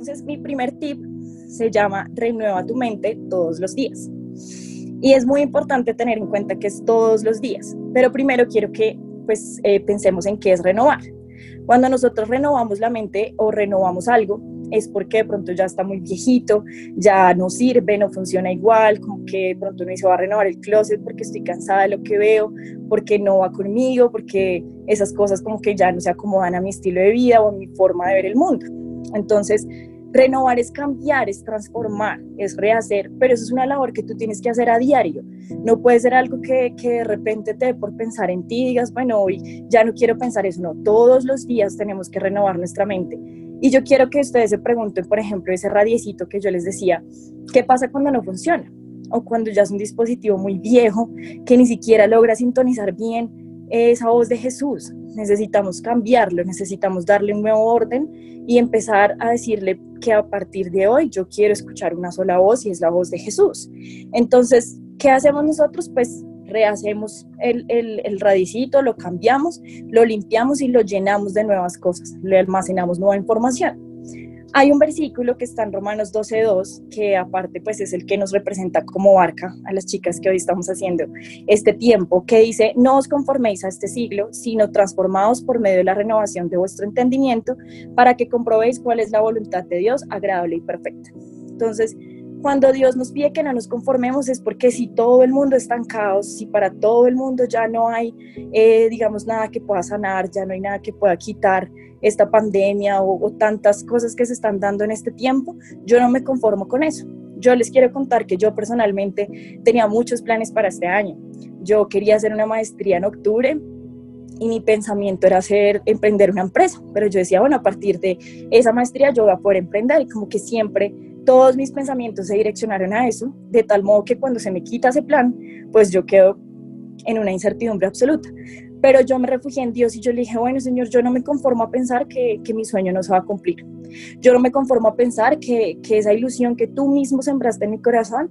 Entonces, mi primer tip se llama renueva tu mente todos los días. Y es muy importante tener en cuenta que es todos los días. Pero primero quiero que pues eh, pensemos en qué es renovar. Cuando nosotros renovamos la mente o renovamos algo, es porque de pronto ya está muy viejito, ya no sirve, no funciona igual, como que de pronto no se va a renovar el closet porque estoy cansada de lo que veo, porque no va conmigo, porque esas cosas como que ya no se acomodan a mi estilo de vida o a mi forma de ver el mundo. Entonces, renovar es cambiar, es transformar, es rehacer, pero eso es una labor que tú tienes que hacer a diario. No puede ser algo que, que de repente te dé por pensar en ti digas, bueno, hoy ya no quiero pensar eso. No, todos los días tenemos que renovar nuestra mente y yo quiero que ustedes se pregunten, por ejemplo, ese radiecito que yo les decía, ¿qué pasa cuando no funciona? O cuando ya es un dispositivo muy viejo que ni siquiera logra sintonizar bien esa voz de Jesús. Necesitamos cambiarlo, necesitamos darle un nuevo orden y empezar a decirle que a partir de hoy yo quiero escuchar una sola voz y es la voz de Jesús. Entonces, ¿qué hacemos nosotros? Pues rehacemos el, el, radicito, lo cambiamos, lo limpiamos y lo llenamos de nuevas cosas, le almacenamos nueva información. Hay un versículo que está en Romanos 12.2, que aparte pues es el que nos representa como barca a las chicas que hoy estamos haciendo este tiempo, que dice, no os conforméis a este siglo, sino transformados por medio de la renovación de vuestro entendimiento, para que comprobéis cuál es la voluntad de Dios agradable y perfecta. Entonces, cuando Dios nos pide que no nos conformemos es porque si todo el mundo está en caos, si para todo el mundo ya no hay, eh, digamos, nada que pueda sanar, ya no hay nada que pueda quitar esta pandemia o, tantas cosas que se están dando en este tiempo, yo no me conformo con eso. Yo les quiero contar que yo personalmente tenía muchos planes para este año. Yo quería hacer una maestría en octubre, y mi pensamiento era hacer, emprender una empresa, pero yo decía, bueno, a partir de esa maestría yo voy a poder emprender y como que siempre todos mis pensamientos se direccionaron a eso, de tal modo que cuando se me quita ese plan, pues yo quedo en una incertidumbre absoluta. Pero yo me refugié en Dios y yo le dije, bueno, Señor, yo no me conformo a pensar que, que mi sueño no se va a cumplir. Yo no me conformo a pensar que, que esa ilusión que tú mismo sembraste en mi corazón,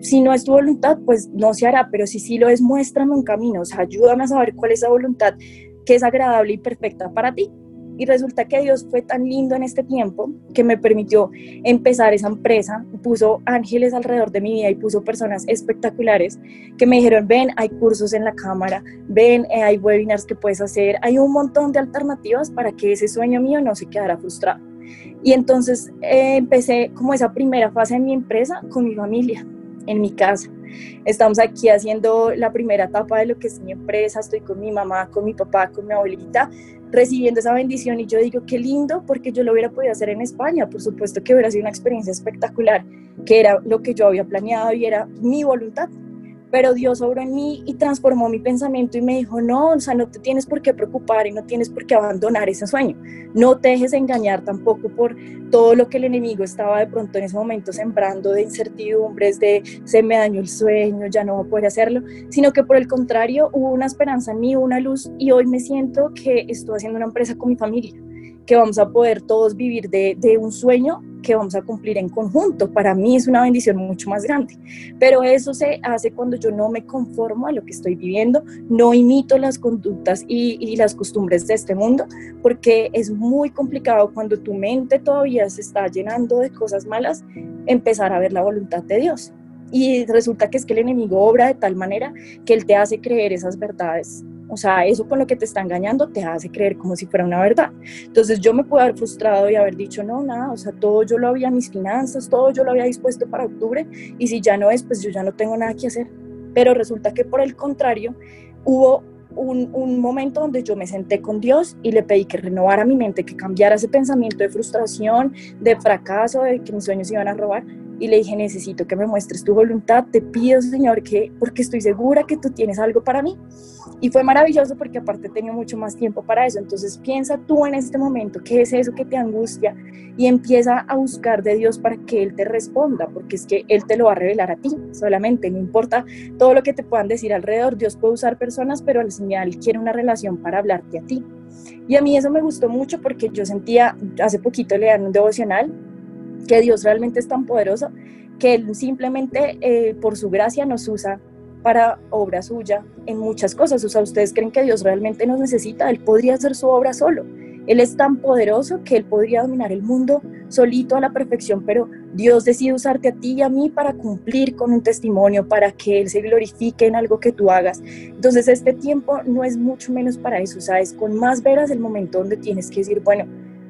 si no es tu voluntad, pues no se hará, pero si sí lo es, muéstrame un camino, o sea, ayúdame a saber cuál es esa voluntad que es agradable y perfecta para ti. Y resulta que Dios fue tan lindo en este tiempo que me permitió empezar esa empresa, puso ángeles alrededor de mi vida y puso personas espectaculares que me dijeron, ven, hay cursos en la cámara, ven, eh, hay webinars que puedes hacer, hay un montón de alternativas para que ese sueño mío no se quedara frustrado. Y entonces eh, empecé como esa primera fase en mi empresa con mi familia, en mi casa. Estamos aquí haciendo la primera etapa de lo que es mi empresa, estoy con mi mamá, con mi papá, con mi abuelita, recibiendo esa bendición y yo digo, qué lindo, porque yo lo hubiera podido hacer en España, por supuesto que hubiera sido una experiencia espectacular, que era lo que yo había planeado y era mi voluntad pero Dios obró en mí y transformó mi pensamiento y me dijo, no, o sea, no te tienes por qué preocupar y no tienes por qué abandonar ese sueño. No te dejes engañar tampoco por todo lo que el enemigo estaba de pronto en ese momento sembrando de incertidumbres, de se me dañó el sueño, ya no voy a poder hacerlo, sino que por el contrario hubo una esperanza en mí, una luz y hoy me siento que estoy haciendo una empresa con mi familia que vamos a poder todos vivir de, de, un sueño que vamos a cumplir en conjunto. Para mí es una bendición mucho más grande, pero eso se hace cuando yo no me conformo a lo que estoy viviendo, no imito las conductas y, las costumbres de este mundo, porque es muy complicado cuando tu mente todavía se está llenando de cosas malas, empezar a ver la voluntad de Dios. Y resulta que es que el enemigo obra de tal manera que él te hace creer esas verdades o sea, eso con lo que te está engañando te hace creer como si fuera una verdad. Entonces yo me puedo haber frustrado y haber dicho, no, nada, o sea, todo yo lo había, mis finanzas, todo yo lo había dispuesto para octubre y si ya no es, pues yo ya no tengo nada que hacer. Pero resulta que por el contrario, hubo un, un, momento donde yo me senté con Dios y le pedí que renovara mi mente, que cambiara ese pensamiento de frustración, de fracaso, de que mis sueños iban a robar. Y le dije, necesito que me muestres tu voluntad, te pido, Señor, que porque estoy segura que tú tienes algo para mí. Y fue maravilloso porque aparte tenía mucho más tiempo para eso. Entonces piensa tú en este momento, ¿qué es eso que te angustia? Y empieza a buscar de Dios para que Él te responda, porque es que Él te lo va a revelar a ti solamente. No importa todo lo que te puedan decir alrededor, Dios puede usar personas, pero al señal quiere una relación para hablarte a ti. Y a mí eso me gustó mucho porque yo sentía, hace poquito leer un devocional, que Dios realmente es tan poderoso que Él simplemente eh, por su gracia nos usa para obra suya en muchas cosas. O sea, ustedes creen que Dios realmente nos necesita, Él podría hacer su obra solo. Él es tan poderoso que Él podría dominar el mundo solito a la perfección, pero Dios decide usarte a ti y a mí para cumplir con un testimonio, para que Él se glorifique en algo que tú hagas. Entonces este tiempo no es mucho menos para eso, ¿sabes? Con más veras el momento donde tienes que decir, bueno,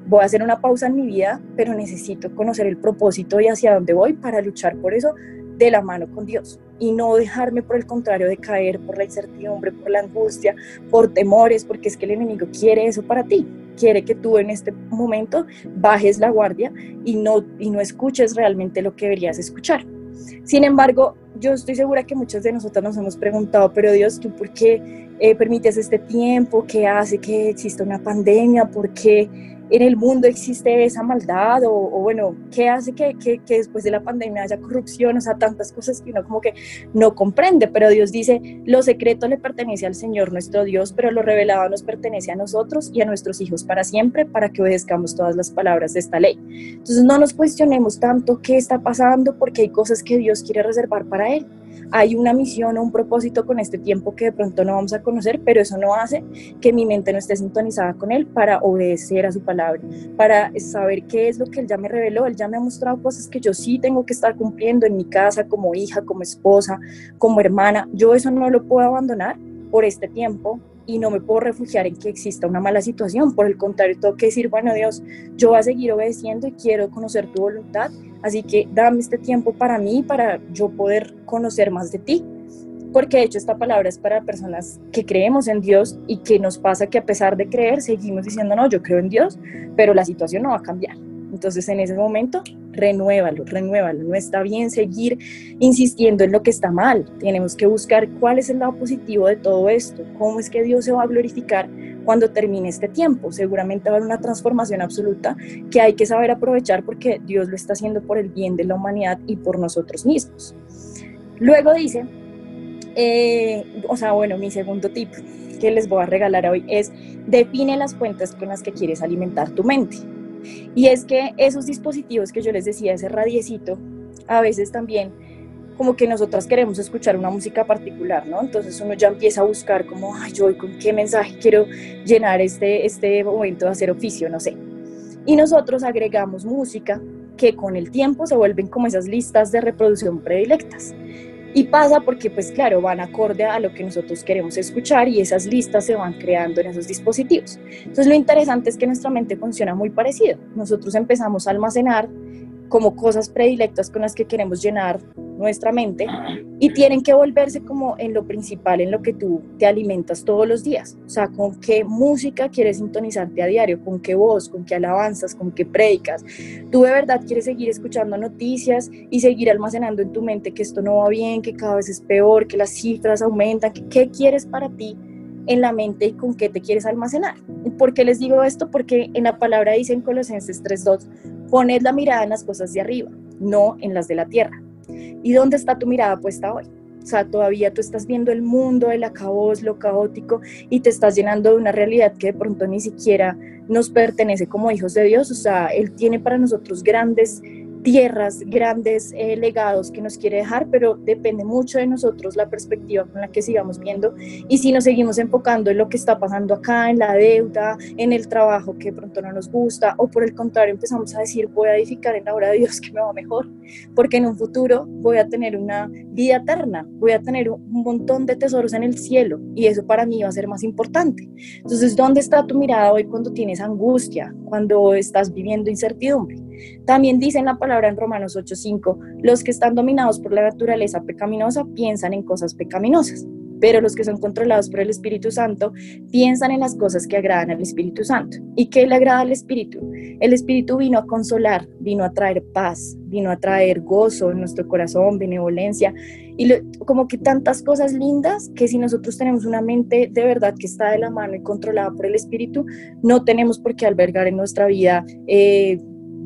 voy a hacer una pausa en mi vida, pero necesito conocer el propósito y hacia dónde voy para luchar por eso de la mano con Dios y no dejarme por el contrario de caer por la incertidumbre, por la angustia, por temores, porque es que el enemigo quiere eso para ti, quiere que tú en este momento bajes la guardia y no, y no escuches realmente lo que deberías escuchar. Sin embargo, yo estoy segura que muchas de nosotras nos hemos preguntado, pero Dios, ¿tú por qué eh, permites este tiempo? ¿Qué hace que exista una pandemia? ¿Por qué en el mundo existe esa maldad o, bueno, ¿qué hace que, que, después de la pandemia haya corrupción? O sea, tantas cosas que uno como que no comprende, pero Dios dice, lo secreto le pertenece al Señor nuestro Dios, pero lo revelado nos pertenece a nosotros y a nuestros hijos para siempre, para que obedezcamos todas las palabras de esta ley. Entonces no nos cuestionemos tanto qué está pasando porque hay cosas que Dios quiere reservar para Él hay una misión o un propósito con este tiempo que de pronto no vamos a conocer, pero eso no hace que mi mente no esté sintonizada con Él para obedecer a su palabra, para saber qué es lo que Él ya me reveló. Él ya me ha mostrado cosas que yo sí tengo que estar cumpliendo en mi casa, como hija, como esposa, como hermana. Yo eso no lo puedo abandonar por este tiempo y no me puedo refugiar en que exista una mala situación. Por el contrario, tengo que decir, bueno Dios, yo voy a seguir obedeciendo y quiero conocer tu voluntad Así que dame este tiempo para mí, para yo poder conocer más de ti. Porque de hecho esta palabra es para personas que creemos en Dios y que nos pasa que a pesar de creer seguimos diciendo, no, yo creo en Dios, pero la situación no va a cambiar. Entonces en ese momento, renuévalo, renuévalo. No está bien seguir insistiendo en lo que está mal. Tenemos que buscar cuál es el lado positivo de todo esto, cómo es que Dios se va a glorificar cuando termine este tiempo. Seguramente va a haber una transformación absoluta que hay que saber aprovechar porque Dios lo está haciendo por el bien de la humanidad y por nosotros mismos. Luego dice, eh, o sea, bueno, mi segundo tip que les voy a regalar hoy es define las fuentes con las que quieres alimentar tu mente. Y es que esos dispositivos que yo les decía, ese radiecito, a veces también como que nosotras queremos escuchar una música particular, ¿no? Entonces uno ya empieza a buscar como, ay, yo con qué mensaje quiero llenar este, este momento de hacer oficio, no sé. Y nosotros agregamos música que con el tiempo se vuelven como esas listas de reproducción predilectas. Y pasa porque, pues claro, van acorde a lo que nosotros queremos escuchar y esas listas se van creando en esos dispositivos. Entonces lo interesante es que nuestra mente funciona muy parecido. Nosotros empezamos a almacenar como cosas predilectas con las que queremos llenar nuestra mente y tienen que volverse como en lo principal, en lo que tú te alimentas todos los días. O sea, con qué música quieres sintonizarte a diario, con qué voz, con qué alabanzas, con qué predicas. Tú de verdad quieres seguir escuchando noticias y seguir almacenando en tu mente que esto no va bien, que cada vez es peor, que las cifras aumentan, que, qué quieres para ti en la mente y con qué te quieres almacenar. ¿Por qué les digo esto? Porque en la palabra dice en Colosenses 3.2, pones la mirada en las cosas de arriba, no en las de la tierra. ¿Y dónde está tu mirada puesta hoy? O sea, todavía tú estás viendo el mundo, el acabos, lo caótico y te estás llenando de una realidad que de pronto ni siquiera nos pertenece como hijos de Dios. O sea, Él tiene para nosotros grandes tierras, grandes eh, legados que nos quiere dejar, pero depende mucho de nosotros la perspectiva con la que sigamos viendo y si nos seguimos enfocando en lo que está pasando acá, en la deuda, en el trabajo que pronto no nos gusta, o por el contrario empezamos a decir voy a edificar en la obra de Dios que me va mejor, porque en un futuro voy a tener una vida eterna, voy a tener un montón de tesoros en el cielo y eso para mí va a ser más importante. Entonces, ¿dónde está tu mirada hoy cuando tienes angustia, cuando estás viviendo incertidumbre? También dice en la palabra en Romanos 8:5, los que están dominados por la naturaleza pecaminosa piensan en cosas pecaminosas, pero los que son controlados por el Espíritu Santo piensan en las cosas que agradan al Espíritu Santo. ¿Y qué le agrada al Espíritu? El Espíritu vino a consolar, vino a traer paz, vino a traer gozo en nuestro corazón, benevolencia y como que tantas cosas lindas que si nosotros tenemos una mente de verdad que está de la mano y controlada por el Espíritu, no tenemos por qué albergar en nuestra vida. Eh,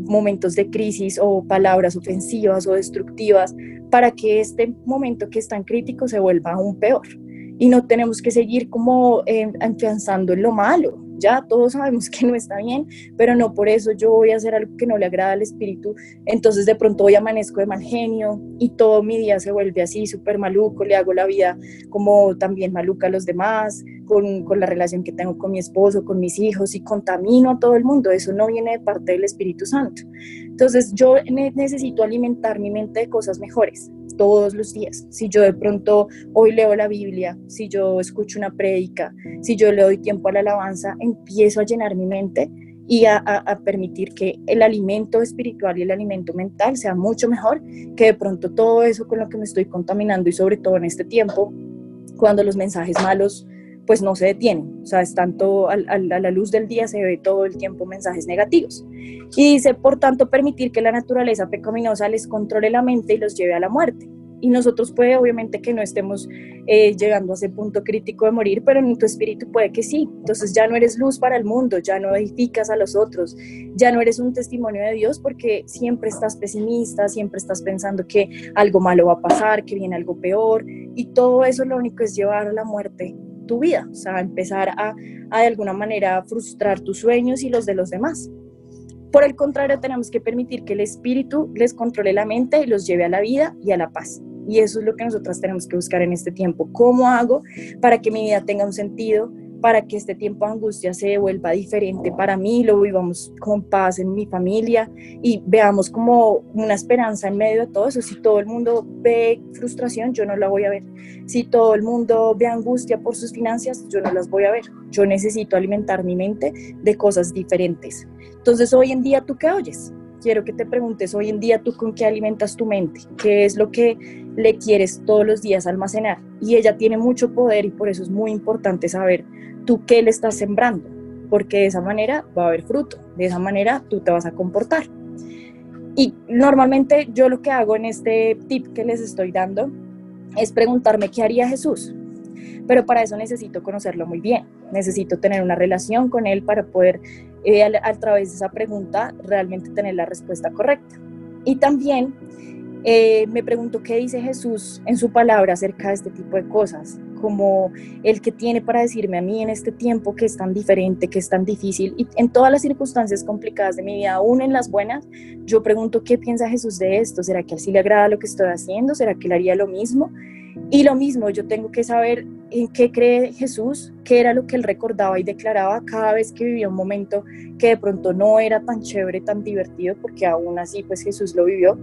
momentos de crisis o palabras ofensivas o destructivas para que este momento que es tan crítico se vuelva aún peor. Y no tenemos que seguir como eh, afianzando en lo malo. Ya todos sabemos que no está bien, pero no por eso yo voy a hacer algo que no le agrada al espíritu. Entonces de pronto hoy amanezco de mal genio y todo mi día se vuelve así, súper maluco, le hago la vida como también maluca a los demás, con, con, la relación que tengo con mi esposo, con mis hijos y contamino a todo el mundo. Eso no viene de parte del Espíritu Santo. Entonces yo necesito alimentar mi mente de cosas mejores todos los días. Si yo de pronto hoy leo la Biblia, si yo escucho una prédica, si yo le doy tiempo a la alabanza, empiezo a llenar mi mente y a, a, permitir que el alimento espiritual y el alimento mental sea mucho mejor que de pronto todo eso con lo que me estoy contaminando y sobre todo en este tiempo, cuando los mensajes malos pues no se detienen, o sea, es tanto a, la luz del día se ve todo el tiempo mensajes negativos. Y dice, por tanto, permitir que la naturaleza pecaminosa les controle la mente y los lleve a la muerte y nosotros puede obviamente que no estemos eh, llegando a ese punto crítico de morir, pero en tu espíritu puede que sí. Entonces ya no eres luz para el mundo, ya no edificas a los otros, ya no eres un testimonio de Dios porque siempre estás pesimista, siempre estás pensando que algo malo va a pasar, que viene algo peor y todo eso lo único es llevar a la muerte tu vida, o sea, empezar a, a de alguna manera frustrar tus sueños y los de los demás. Por el contrario, tenemos que permitir que el espíritu les controle la mente y los lleve a la vida y a la paz. Y eso es lo que nosotras tenemos que buscar en este tiempo. ¿Cómo hago para que mi vida tenga un sentido? Para que este tiempo de angustia se vuelva diferente para mí, lo vivamos con paz en mi familia y veamos como una esperanza en medio de todo eso. Si todo el mundo ve frustración, yo no la voy a ver. Si todo el mundo ve angustia por sus finanzas, yo no las voy a ver. Yo necesito alimentar mi mente de cosas diferentes. Entonces, hoy en día, ¿tú qué oyes? Quiero que te preguntes hoy en día tú con qué alimentas tu mente, qué es lo que le quieres todos los días almacenar. Y ella tiene mucho poder y por eso es muy importante saber tú qué le estás sembrando, porque de esa manera va a haber fruto, de esa manera tú te vas a comportar. Y normalmente yo lo que hago en este tip que les estoy dando es preguntarme qué haría Jesús, pero para eso necesito conocerlo muy bien, necesito tener una relación con él para poder eh, a, través de esa pregunta realmente tener la respuesta correcta. Y también eh, me pregunto qué dice Jesús en su palabra acerca de este tipo de cosas, como el que tiene para decirme a mí en este tiempo que es tan diferente, que es tan difícil, y en todas las circunstancias complicadas de mi vida, aún en las buenas, yo pregunto qué piensa Jesús de esto, ¿será que a él sí le agrada lo que estoy haciendo? ¿Será que él haría lo mismo? Y lo mismo, yo tengo que saber en qué cree Jesús, qué era lo que él recordaba y declaraba cada vez que vivía un momento que de pronto no era tan chévere, tan divertido, porque aún así pues Jesús lo vivió.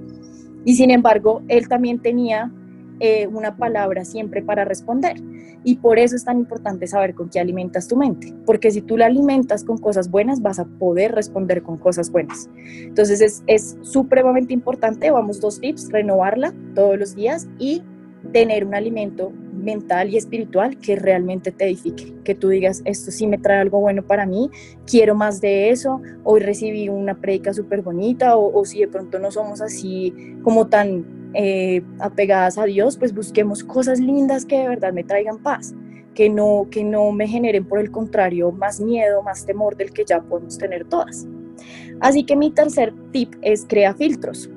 Y sin embargo, él también tenía eh, una palabra siempre para responder. Y por eso es tan importante saber con qué alimentas tu mente, porque si tú la alimentas con cosas buenas, vas a poder responder con cosas buenas. Entonces es, es supremamente importante, vamos dos tips, renovarla todos los días y tener un alimento mental y espiritual que realmente te edifique, que tú digas, esto sí me trae algo bueno para mí, quiero más de eso, hoy recibí una prédica súper bonita, o, si de pronto no somos así como tan eh, apegadas a Dios, pues busquemos cosas lindas que de verdad me traigan paz, que no, que no me generen por el contrario más miedo, más temor del que ya podemos tener todas. Así que mi tercer tip es crea filtros.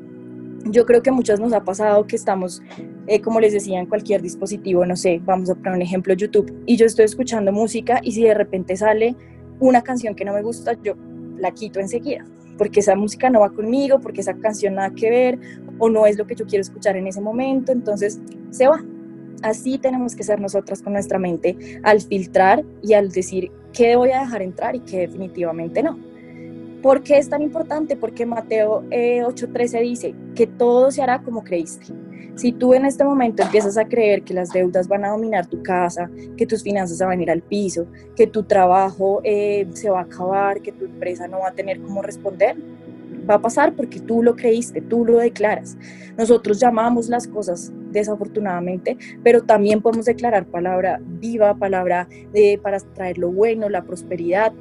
Yo creo que muchas nos ha pasado que estamos eh, como les decía, en cualquier dispositivo, no sé, vamos a poner un ejemplo, YouTube, y yo estoy escuchando música y si de repente sale una canción que no me gusta, yo la quito enseguida, porque esa música no va conmigo, porque esa canción nada que ver, o no es lo que yo quiero escuchar en ese momento, entonces se va. Así tenemos que ser nosotras con nuestra mente al filtrar y al decir qué voy a dejar entrar y qué definitivamente no. ¿Por qué es tan importante? Porque Mateo 8:13 eh, dice que todo se hará como creíste. Si tú en este momento empiezas a creer que las deudas van a dominar tu casa, que tus finanzas van a ir al piso, que tu trabajo eh, se va a acabar, que tu empresa no va a tener cómo responder, va a pasar porque tú lo creíste, tú lo declaras. Nosotros llamamos las cosas desafortunadamente, pero también podemos declarar palabra viva, palabra de, para traer lo bueno, la prosperidad,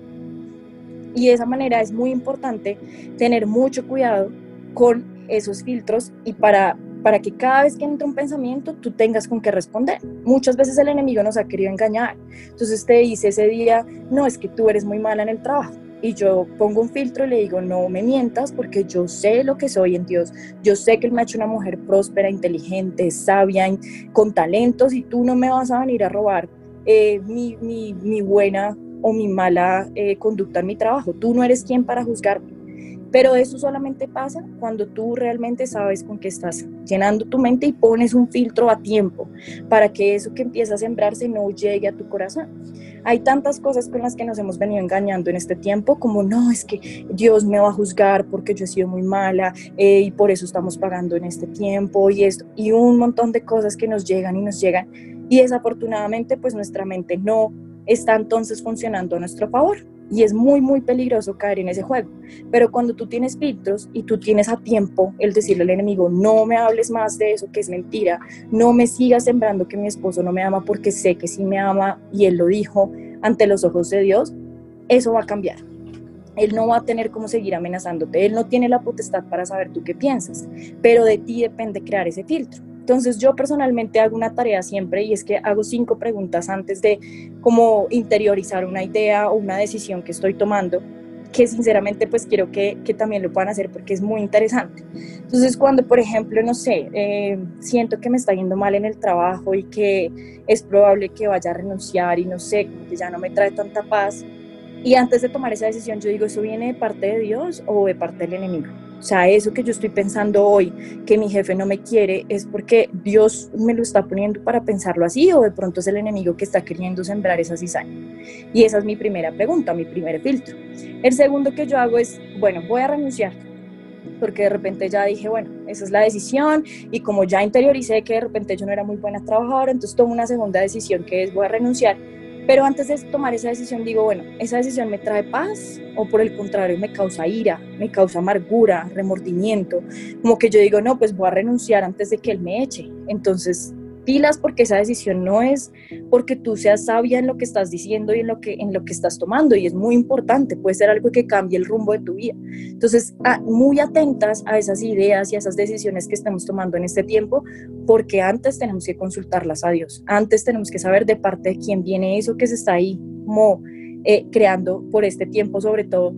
y de esa manera es muy importante tener mucho cuidado con esos filtros y para, para que cada vez que entra un pensamiento tú tengas con qué responder. Muchas veces el enemigo nos ha querido engañar. Entonces te dice ese día, no, es que tú eres muy mala en el trabajo. Y yo pongo un filtro y le digo, no me mientas porque yo sé lo que soy en Dios. Yo sé que Él me ha hecho una mujer próspera, inteligente, sabia, con talentos y tú no me vas a venir a robar eh, mi, mi, mi buena o mi mala eh, conducta en mi trabajo. Tú no eres quien para juzgarme. Pero eso solamente pasa cuando tú realmente sabes con qué estás llenando tu mente y pones un filtro a tiempo para que eso que empieza a sembrarse no llegue a tu corazón. Hay tantas cosas con las que nos hemos venido engañando en este tiempo, como no, es que Dios me va a juzgar porque yo he sido muy mala eh, y por eso estamos pagando en este tiempo y esto, y un montón de cosas que nos llegan y nos llegan. Y desafortunadamente, pues nuestra mente no está entonces funcionando a nuestro favor y es muy, muy peligroso caer en ese juego. Pero cuando tú tienes filtros y tú tienes a tiempo el decirle al enemigo, no me hables más de eso que es mentira, no me sigas sembrando que mi esposo no me ama porque sé que sí me ama y él lo dijo ante los ojos de Dios, eso va a cambiar. Él no va a tener cómo seguir amenazándote, él no tiene la potestad para saber tú qué piensas, pero de ti depende crear ese filtro. Entonces yo personalmente hago una tarea siempre y es que hago cinco preguntas antes de cómo interiorizar una idea o una decisión que estoy tomando que sinceramente pues quiero que, que, también lo puedan hacer porque es muy interesante. Entonces cuando por ejemplo, no sé, eh, siento que me está yendo mal en el trabajo y que es probable que vaya a renunciar y no sé, que ya no me trae tanta paz, y antes de tomar esa decisión yo digo, ¿eso viene de parte de Dios o de parte del enemigo? O sea, eso que yo estoy pensando hoy, que mi jefe no me quiere, es porque Dios me lo está poniendo para pensarlo así o de pronto es el enemigo que está queriendo sembrar esa cizaña. Y esa es mi primera pregunta, mi primer filtro. El segundo que yo hago es, bueno, voy a renunciar, porque de repente ya dije, bueno, esa es la decisión y como ya interioricé que de repente yo no era muy buena trabajadora, entonces tomo una segunda decisión que es voy a renunciar pero antes de tomar esa decisión digo, bueno, ¿esa decisión me trae paz o por el contrario me causa ira, me causa amargura, remordimiento? Como que yo digo, no, pues voy a renunciar antes de que él me eche. Entonces pilas porque esa decisión no es porque tú seas sabia en lo que estás diciendo y en lo que, en lo que estás tomando y es muy importante, puede ser algo que cambie el rumbo de tu vida. Entonces, muy atentas a esas ideas y a esas decisiones que estamos tomando en este tiempo porque antes tenemos que consultarlas a Dios, antes tenemos que saber de parte de quién viene eso que se está ahí como eh, creando por este tiempo sobre todo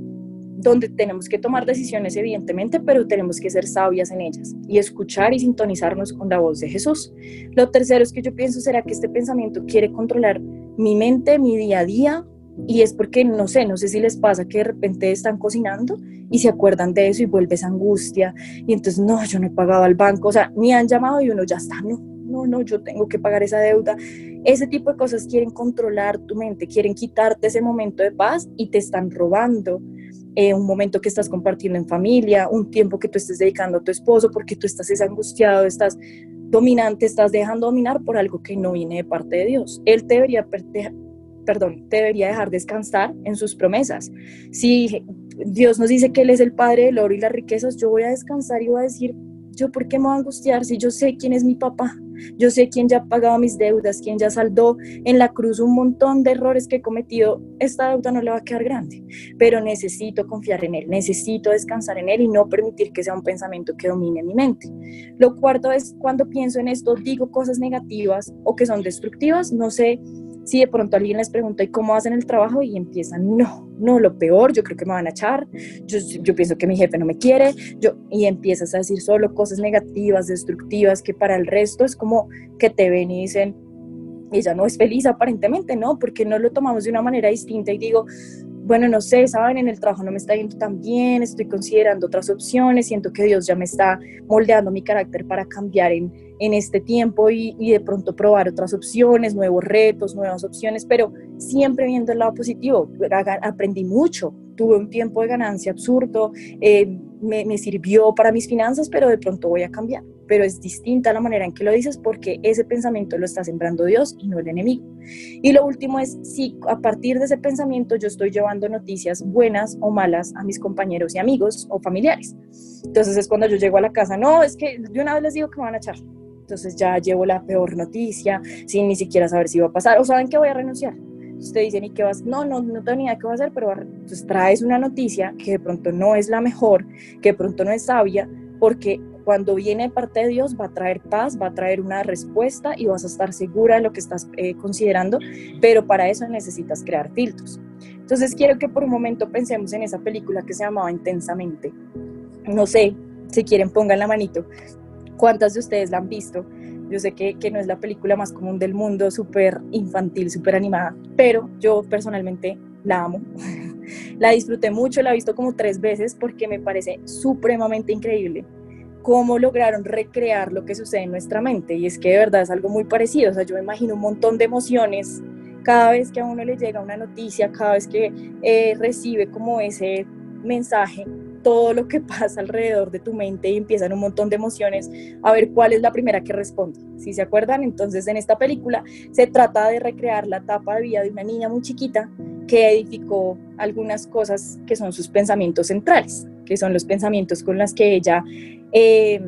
donde tenemos que tomar decisiones evidentemente, pero tenemos que ser sabias en ellas y escuchar y sintonizarnos con la voz de Jesús. Lo tercero es que yo pienso, ¿será que este pensamiento quiere controlar mi mente, mi día a día? Y es porque, no sé, no sé si les pasa que de repente están cocinando y se acuerdan de eso y vuelve esa angustia y entonces, no, yo no he pagado al banco, o sea, ni han llamado y uno ya está, no, no, no, yo tengo que pagar esa deuda. Ese tipo de cosas quieren controlar tu mente, quieren quitarte ese momento de paz y te están robando eh, un momento que estás compartiendo en familia, un tiempo que tú estés dedicando a tu esposo porque tú estás angustiado, estás dominante, estás dejando dominar por algo que no viene de parte de Dios. Él te debería, perdón, te debería dejar descansar en sus promesas. Si Dios nos dice que Él es el Padre del oro y las riquezas, yo voy a descansar y voy a decir, yo por qué me voy a angustiar si yo sé quién es mi papá, yo sé quién ya ha pagado mis deudas, quién ya saldó en la cruz un montón de errores que he cometido, esta deuda no le va a quedar grande, pero necesito confiar en él, necesito descansar en él y no permitir que sea un pensamiento que domine mi mente. Lo cuarto es cuando pienso en esto, digo cosas negativas o que son destructivas, no sé si de pronto alguien les pregunta, ¿y cómo hacen el trabajo? Y empiezan, no, no, lo peor, yo creo que me van a echar, yo, yo pienso que mi jefe no me quiere, yo, y empiezas a decir solo cosas negativas, destructivas, que para el resto es como que te ven y dicen, ella no es feliz aparentemente, ¿no? Porque no lo tomamos de una manera distinta y digo, bueno, no sé, saben, en el trabajo no me está yendo tan bien, estoy considerando otras opciones, siento que Dios ya me está moldeando mi carácter para cambiar en, en este tiempo y, y, de pronto probar otras opciones, nuevos retos, nuevas opciones, pero siempre viendo el lado positivo. Aprendí mucho, tuve un tiempo de ganancia absurdo, eh, me, me, sirvió para mis finanzas, pero de pronto voy a cambiar. Pero es distinta la manera en que lo dices porque ese pensamiento lo está sembrando Dios y no el enemigo. Y lo último es si a partir de ese pensamiento yo estoy llevando noticias buenas o malas a mis compañeros y amigos o familiares. Entonces es cuando yo llego a la casa, no, es que de una vez les digo que me van a echar. Entonces ya llevo la peor noticia sin ni siquiera saber si va a pasar o saben que voy a renunciar Usted dice, ¿y qué vas? No, no, no tengo ni idea qué va a hacer, pero entonces traes una noticia que de pronto no es la mejor, que de pronto no es sabia, porque cuando viene de parte de Dios va a traer paz, va a traer una respuesta y vas a estar segura de lo que estás eh, considerando, pero para eso necesitas crear filtros. Entonces quiero que por un momento pensemos en esa película que se llamaba Intensamente. No sé, si quieren pongan la manito. ¿Cuántas de ustedes la han visto? Yo sé que, que no es la película más común del mundo, súper infantil, súper animada, pero yo personalmente la amo. la disfruté mucho, la he visto como tres veces porque me parece supremamente increíble cómo lograron recrear lo que sucede en nuestra mente. Y es que de verdad es algo muy parecido. O sea, yo me imagino un montón de emociones cada vez que a uno le llega una noticia, cada vez que eh, recibe como ese mensaje, todo lo que pasa alrededor de tu mente y empiezan un montón de emociones, a ver cuál es la primera que responde. Si se acuerdan, entonces en esta película se trata de recrear la etapa de vida de una niña muy chiquita que edificó algunas cosas que son sus pensamientos centrales, que son los pensamientos con los que ella eh,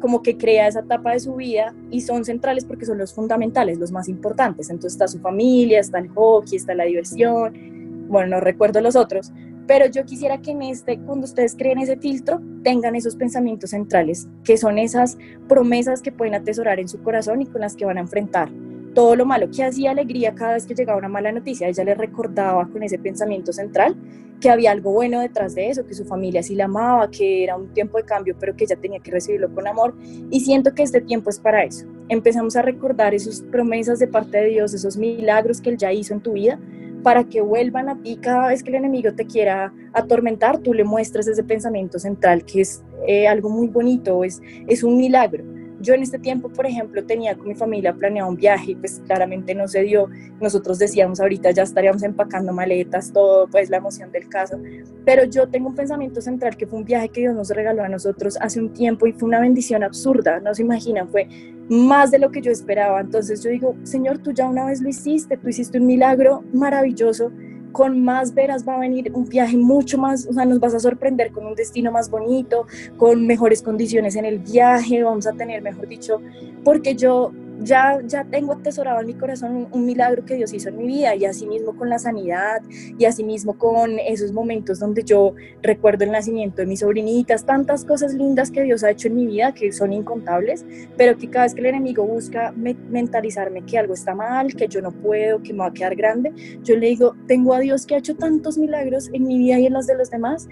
como que crea esa etapa de su vida y son centrales porque son los fundamentales, los más importantes. Entonces está su familia, está el hockey, está la diversión, bueno, no recuerdo los otros, pero yo quisiera que en este, cuando ustedes creen ese filtro, tengan esos pensamientos centrales, que son esas promesas que pueden atesorar en su corazón y con las que van a enfrentar todo lo malo, que hacía alegría cada vez que llegaba una mala noticia, ella le recordaba con ese pensamiento central que había algo bueno detrás de eso, que su familia sí la amaba, que era un tiempo de cambio, pero que ella tenía que recibirlo con amor. Y siento que este tiempo es para eso. Empezamos a recordar esas promesas de parte de Dios, esos milagros que Él ya hizo en tu vida, para que vuelvan a ti cada vez que el enemigo te quiera atormentar, tú le muestres ese pensamiento central, que es eh, algo muy bonito, es, es un milagro. Yo en este tiempo, por ejemplo, tenía con mi familia planeado un viaje, pues claramente no se dio. Nosotros decíamos ahorita ya estaríamos empacando maletas, todo, pues la emoción del caso. Pero yo tengo un pensamiento central que fue un viaje que Dios nos regaló a nosotros hace un tiempo y fue una bendición absurda, no se imaginan, fue más de lo que yo esperaba. Entonces yo digo, Señor, tú ya una vez lo hiciste, tú hiciste un milagro maravilloso con más veras va a venir un viaje mucho más, o sea, nos vas a sorprender con un destino más bonito, con mejores condiciones en el viaje, vamos a tener, mejor dicho, porque yo ya, ya tengo atesorado en mi corazón un, milagro que Dios hizo en mi vida y así mismo con la sanidad y así mismo con esos momentos donde yo recuerdo el nacimiento de mis sobrinitas, tantas cosas lindas que Dios ha hecho en mi vida que son incontables, pero que cada vez que el enemigo busca mentalizarme que algo está mal, que yo no puedo, que me va a quedar grande, yo le digo, tengo a Dios que ha hecho tantos milagros en mi vida y en las de los demás,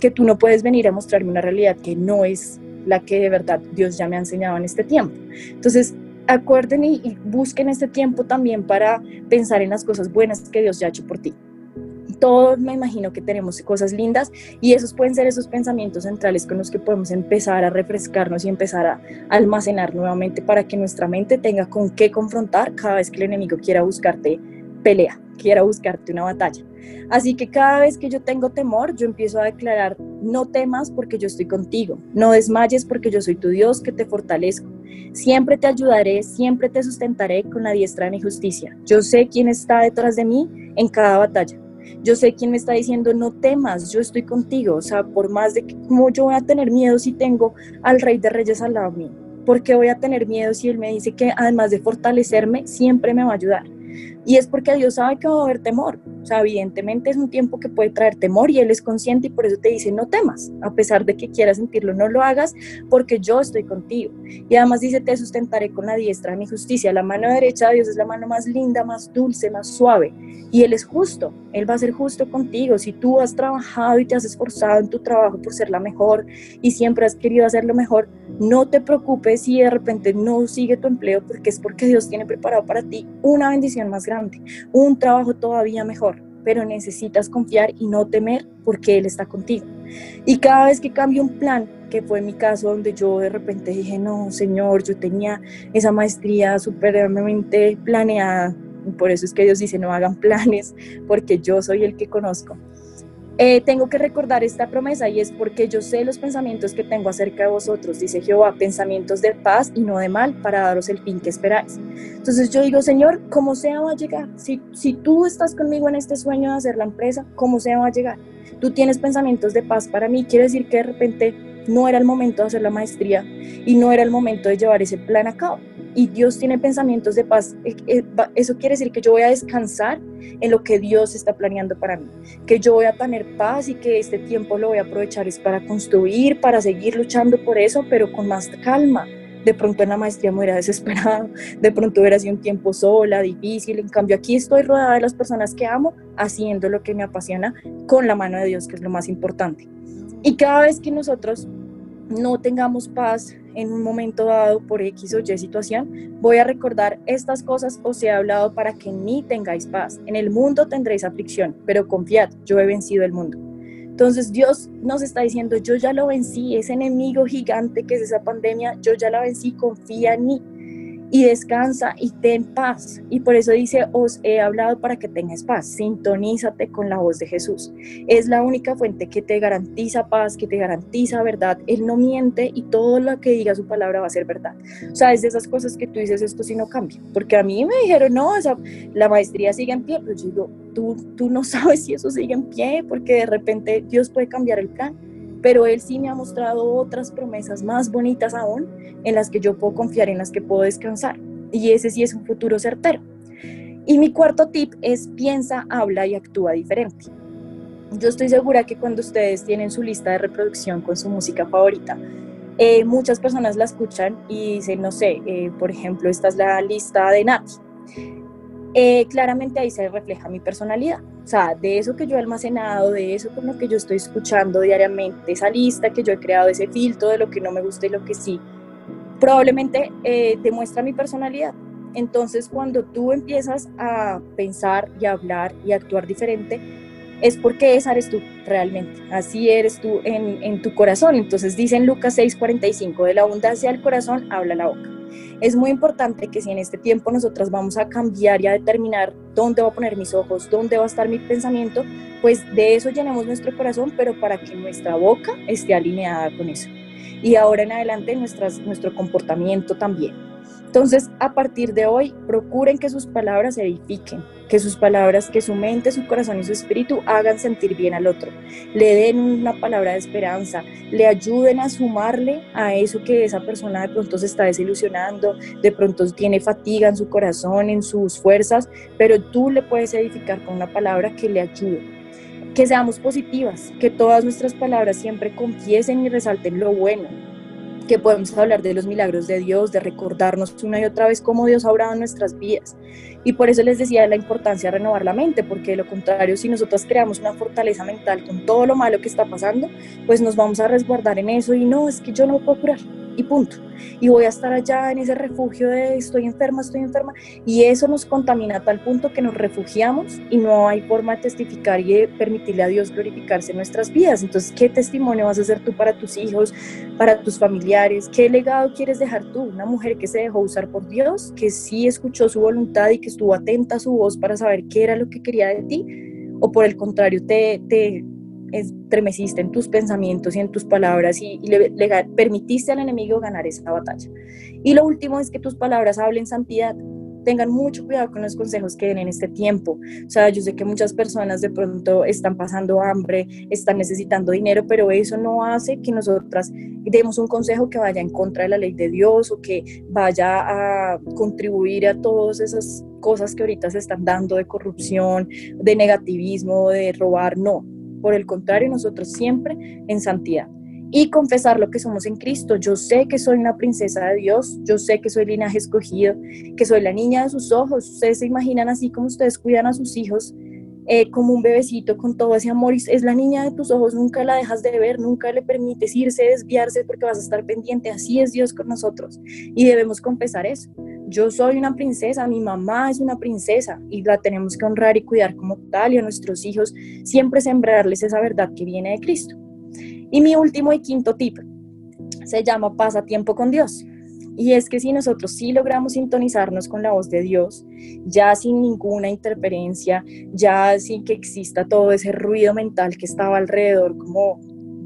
que tú no puedes venir a mostrarme una realidad que no es la que de verdad Dios ya me ha enseñado en este tiempo. Entonces, acuerden y, busquen este tiempo también para pensar en las cosas buenas que Dios ya ha hecho por ti. Todos me imagino que tenemos cosas lindas y esos pueden ser esos pensamientos centrales con los que podemos empezar a refrescarnos y empezar a almacenar nuevamente para que nuestra mente tenga con qué confrontar cada vez que el enemigo quiera buscarte pelea, quiera buscarte una batalla. Así que cada vez que yo tengo temor, yo empiezo a declarar, no temas porque yo estoy contigo, no desmayes porque yo soy tu Dios que te fortalezco. Siempre te ayudaré, siempre te sustentaré con la diestra de mi justicia. Yo sé quién está detrás de mí en cada batalla. Yo sé quién me está diciendo, no temas, yo estoy contigo. O sea, por más de que, yo voy a tener miedo si tengo al Rey de Reyes al lado mío. ¿Por qué voy a tener miedo si Él me dice que además de fortalecerme, siempre me va a ayudar? Y es porque Dios sabe que va a haber temor. O sea, evidentemente es un tiempo que puede traer temor y Él es consciente y por eso te dice, no temas, a pesar de que quieras sentirlo, no lo hagas porque yo estoy contigo. Y además dice, te sustentaré con la diestra de mi justicia. La mano derecha de Dios es la mano más linda, más dulce, más suave. Y Él es justo, Él va a ser justo contigo. Si tú has trabajado y te has esforzado en tu trabajo por ser la mejor y siempre has querido hacerlo mejor, no te preocupes si de repente no sigue tu empleo porque es porque Dios tiene preparado para ti una bendición más grande, un trabajo todavía mejor, pero necesitas confiar y no temer porque Él está contigo. Y cada vez que cambio un plan, que fue mi caso donde yo de repente dije, no, Señor, yo tenía esa maestría supremamente planeada, y por eso es que Dios dice, no hagan planes, porque yo soy el que conozco. Eh, tengo que recordar esta promesa y es porque yo sé los pensamientos que tengo acerca de vosotros, dice Jehová, pensamientos de paz y no de mal para daros el fin que esperáis. Entonces yo digo, Señor, como sea va a llegar. Si, si tú estás conmigo en este sueño de hacer la empresa, como sea va a llegar. Tú tienes pensamientos de paz para mí, quiere decir que de repente no era el momento de hacer la maestría y no era el momento de llevar ese plan a cabo y Dios tiene pensamientos de paz, eh, eh, eso quiere decir que yo voy a descansar en lo que Dios está planeando para mí, que yo voy a tener paz y que este tiempo lo voy a aprovechar es para construir, para seguir luchando por eso, pero con más calma. De pronto en la maestría me hubiera desesperado, de pronto hubiera sido un tiempo sola, difícil, en cambio aquí estoy rodeada de las personas que amo, haciendo lo que me apasiona con la mano de Dios, que es lo más importante. Y cada vez que nosotros no tengamos paz en un momento dado por X o Y situación, voy a recordar estas cosas os he hablado para que en mí tengáis paz. En el mundo tendréis aflicción, pero confiad, yo he vencido el mundo. Entonces Dios nos está diciendo, yo ya lo vencí, ese enemigo gigante que es esa pandemia, yo ya la vencí, confía en mí. Y descansa y ten paz. Y por eso dice, os he hablado para que tengas paz. Sintonízate con la voz de Jesús. Es la única fuente que te garantiza paz, que te garantiza verdad. Él no miente y todo lo que diga su palabra va a ser verdad. O sea, es de esas cosas que tú dices, esto sí no cambia. Porque a mí me dijeron, no, la maestría sigue en pie. Pero yo digo, tú, tú no sabes si eso sigue en pie, porque de repente Dios puede cambiar el plan pero Él sí me ha mostrado otras promesas más bonitas aún en las que yo puedo confiar, en las que puedo descansar. Y ese sí es un futuro certero. Y mi cuarto tip es piensa, habla y actúa diferente. Yo estoy segura que cuando ustedes tienen su lista de reproducción con su música favorita, eh, muchas personas la escuchan y dicen, no sé, eh, por ejemplo, esta es la lista de Nati. Eh, claramente ahí se refleja mi personalidad. O sea, de eso que yo he almacenado, de eso con lo que yo estoy escuchando diariamente, esa lista que yo he creado, ese filtro de lo que no me gusta y lo que sí, probablemente eh, demuestra mi personalidad. Entonces, cuando tú empiezas a pensar y hablar y actuar diferente, es porque esa eres tú realmente, así eres tú en, en tu corazón. Entonces dicen Lucas 6:45, de la abundancia del corazón habla la boca. Es muy importante que si en este tiempo nosotras vamos a cambiar y a determinar dónde voy a poner mis ojos, dónde va a estar mi pensamiento, pues de eso llenemos nuestro corazón, pero para que nuestra boca esté alineada con eso. Y ahora en adelante nuestras, nuestro comportamiento también. Entonces, a partir de hoy, procuren que sus palabras edifiquen, que sus palabras, que su mente, su corazón y su espíritu hagan sentir bien al otro, le den una palabra de esperanza, le ayuden a sumarle a eso que esa persona de pronto se está desilusionando, de pronto tiene fatiga en su corazón, en sus fuerzas, pero tú le puedes edificar con una palabra que le ayude. Que seamos positivas, que todas nuestras palabras siempre confiesen y resalten lo bueno, que podemos hablar de los milagros de Dios, de recordarnos una y otra vez cómo Dios ha obrado en nuestras vidas. Y por eso les decía la importancia de renovar la mente, porque de lo contrario, si nosotros creamos una fortaleza mental con todo lo malo que está pasando, pues nos vamos a resguardar en eso y no, es que yo no puedo curar y punto. Y voy a estar allá en ese refugio de estoy enferma, estoy enferma. Y eso nos contamina a tal punto que nos refugiamos y no hay forma de testificar y de permitirle a Dios glorificarse en nuestras vidas. Entonces, ¿qué testimonio vas a hacer tú para tus hijos, para tus familiares? ¿Qué legado quieres dejar tú? Una mujer que se dejó usar por Dios, que sí escuchó su voluntad y que estuvo atenta su voz para saber qué era lo que quería de ti. O por el contrario, te, te estremeciste en tus pensamientos y en tus palabras y, le, permitiste al enemigo ganar esa batalla. Y lo último es que tus palabras hablen santidad. Tengan mucho cuidado con los consejos que den en este tiempo. O sea, yo sé que muchas personas de pronto están pasando hambre, están necesitando dinero, pero eso no hace que nosotras demos un consejo que vaya en contra de la ley de Dios o que vaya a contribuir a todas esas cosas que ahorita se están dando de corrupción, de negativismo, de robar. No, por el contrario, nosotros siempre en santidad. Y confesar lo que somos en Cristo. Yo sé que soy una princesa de Dios, yo sé que soy linaje escogido, que soy la niña de sus ojos. Ustedes se imaginan así como ustedes cuidan a sus hijos, eh, como un bebecito con todo ese amor. Es la niña de tus ojos, nunca la dejas de ver, nunca le permites irse, desviarse porque vas a estar pendiente. Así es Dios con nosotros y debemos confesar eso yo soy una princesa, mi mamá es una princesa y la tenemos que honrar y cuidar como tal y a nuestros hijos siempre sembrarles esa verdad que viene de Cristo. Y mi último y quinto tip se llama pasa tiempo con Dios. Y es que si nosotros sí logramos sintonizarnos con la voz de Dios, ya sin ninguna interferencia, ya sin que exista todo ese ruido mental que estaba alrededor, como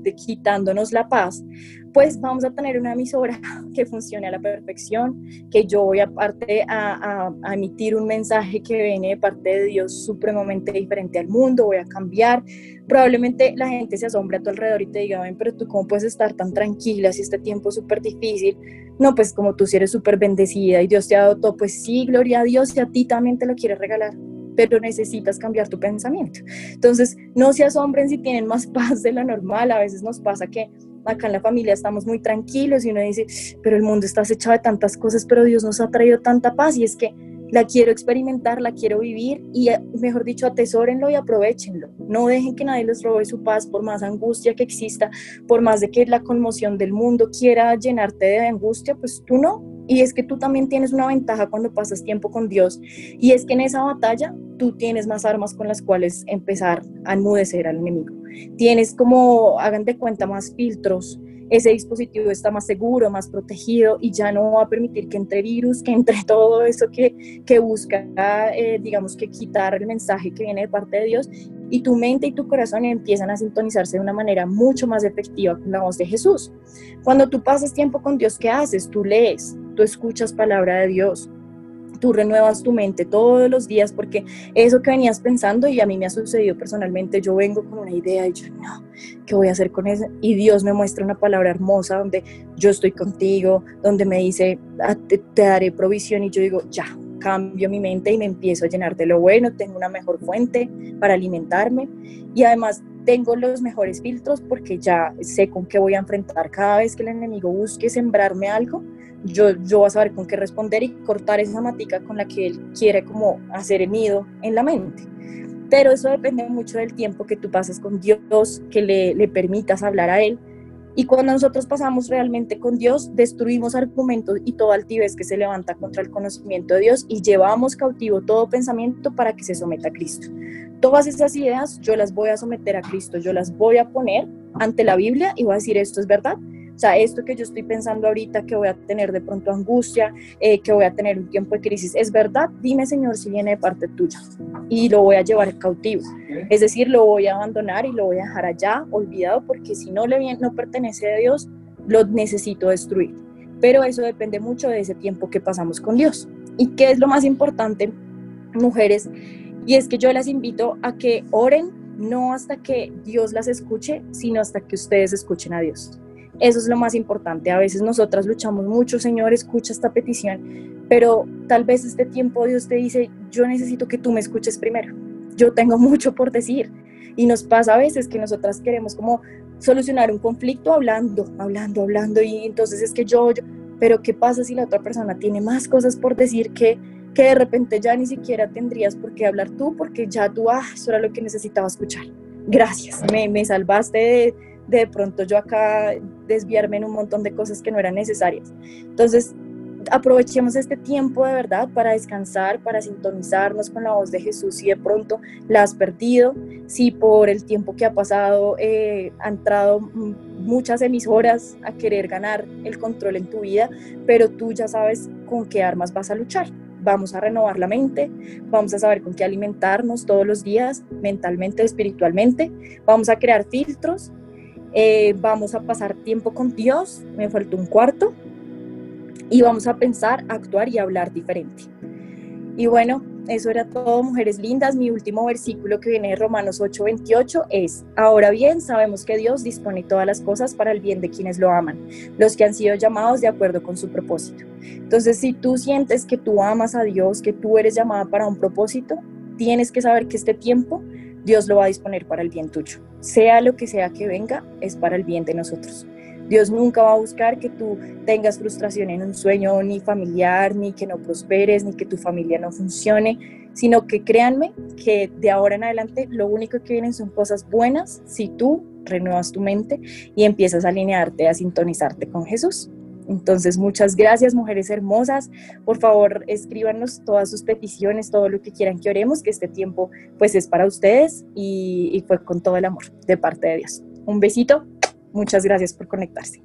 de quitándonos la paz, pues vamos a tener una emisora que funcione a la perfección, que yo voy aparte a, a, emitir un mensaje que viene de parte de Dios supremamente diferente al mundo, voy a cambiar. Probablemente la gente se asombre a tu alrededor y te diga, ven, pero tú cómo puedes estar tan tranquila si este tiempo es súper difícil. No, pues como tú si eres súper bendecida y Dios te ha dado todo, pues sí, gloria a Dios y a ti también te lo quiere regalar pero necesitas cambiar tu pensamiento. Entonces, no se asombren si tienen más paz de lo normal. A veces nos pasa que acá en la familia estamos muy tranquilos y uno dice, pero el mundo está acechado de tantas cosas, pero Dios nos ha traído tanta paz y es que la quiero experimentar, la quiero vivir y, eh, mejor dicho, atesórenlo y aprovechenlo. No dejen que nadie les robe su paz por más angustia que exista, por más de que la conmoción del mundo quiera llenarte de angustia, pues tú no. Y es que tú también tienes una ventaja cuando pasas tiempo con Dios y es que en esa batalla tú tienes más armas con las cuales empezar a enmudecer al enemigo. Tienes como, hagan de cuenta, más filtros ese dispositivo está más seguro, más protegido y ya no va a permitir que entre virus, que entre todo eso que, que busca, eh, digamos que quitar el mensaje que viene de parte de Dios y tu mente y tu corazón empiezan a sintonizarse de una manera mucho más efectiva con la voz de Jesús. Cuando tú pasas tiempo con Dios, ¿qué haces? Tú lees, tú escuchas palabra de Dios, tú renuevas tu mente todos los días porque eso que venías pensando y a mí me ha sucedido personalmente, yo vengo con una idea y yo no, ¿qué voy a hacer con eso? Y Dios me muestra una palabra hermosa donde yo estoy contigo, donde me dice, ah, te, te daré provisión y yo digo, ya, cambio mi mente y me empiezo a llenar de lo bueno, tengo una mejor fuente para alimentarme y además tengo los mejores filtros porque ya sé con qué voy a enfrentar cada vez que el enemigo busque sembrarme algo, yo, yo voy a saber con qué responder y cortar esa matica con la que él quiere como hacer el nido en la mente. Pero eso depende mucho del tiempo que tú pasas con Dios, que le, le permitas hablar a Él. Y cuando nosotros pasamos realmente con Dios, destruimos argumentos y toda altivez que se levanta contra el conocimiento de Dios y llevamos cautivo todo pensamiento para que se someta a Cristo. Todas esas ideas yo las voy a someter a Cristo, yo las voy a poner ante la Biblia y voy a decir esto es verdad, sea, esto que yo estoy pensando ahorita, que voy a tener de pronto angustia, eh, que voy a tener un tiempo de crisis, ¿es verdad? Dime, Señor, si viene de parte tuya. Y lo voy a llevar cautivo. Es decir, lo voy a abandonar y lo voy a dejar allá, olvidado, porque si no le viene, no pertenece a Dios, lo necesito destruir. Pero eso depende mucho de ese tiempo que pasamos con Dios. ¿Y qué es lo más importante, mujeres? Y es que yo las invito a que oren no hasta que Dios las escuche, sino hasta que ustedes escuchen a Dios. Eso es lo más importante. A veces nosotras luchamos mucho, Señor, escucha esta petición, pero tal vez este tiempo Dios te dice, yo necesito que tú me escuches primero. Yo tengo mucho por decir. Y nos pasa a veces que nosotras queremos como solucionar un conflicto hablando, hablando, hablando, y entonces es que yo, pero ¿qué pasa si la otra persona tiene más cosas por decir que, que de repente ya ni siquiera tendrías por qué hablar tú, porque ya tú, ah, eso era lo que necesitaba escuchar. Gracias, me, me salvaste de de pronto yo acá desviarme en un montón de cosas que no eran necesarias. Entonces, aprovechemos este tiempo de verdad para descansar, para sintonizarnos con la voz de Jesús si de pronto la has perdido, si por el tiempo que ha pasado eh, ha entrado muchas emisoras a querer ganar el control en tu vida, pero tú ya sabes con qué armas vas a luchar. Vamos a renovar la mente, vamos a saber con qué alimentarnos todos los días, mentalmente, espiritualmente, vamos a crear filtros eh, vamos a pasar tiempo con Dios, me faltó un cuarto, y vamos a pensar, actuar y hablar diferente. Y bueno, eso era todo, mujeres lindas. Mi último versículo que viene de Romanos 8:28 es, ahora bien, sabemos que Dios dispone todas las cosas para el bien de quienes lo aman, los que han sido llamados de acuerdo con su propósito. Entonces, si tú sientes que tú amas a Dios, que tú eres llamada para un propósito, tienes que saber que este tiempo Dios lo va a disponer para el bien tuyo. Sea lo que sea que venga, es para el bien de nosotros. Dios nunca va a buscar que tú tengas frustración en un sueño ni familiar, ni que no prosperes, ni que tu familia no funcione, sino que créanme que de ahora en adelante lo único que vienen son cosas buenas si tú renuevas tu mente y empiezas a alinearte, a sintonizarte con Jesús. Entonces, muchas gracias, mujeres hermosas. Por favor, escríbanos todas sus peticiones, todo lo que quieran que oremos, que este tiempo pues es para ustedes y, y fue con todo el amor de parte de Dios. Un besito. Muchas gracias por conectarse.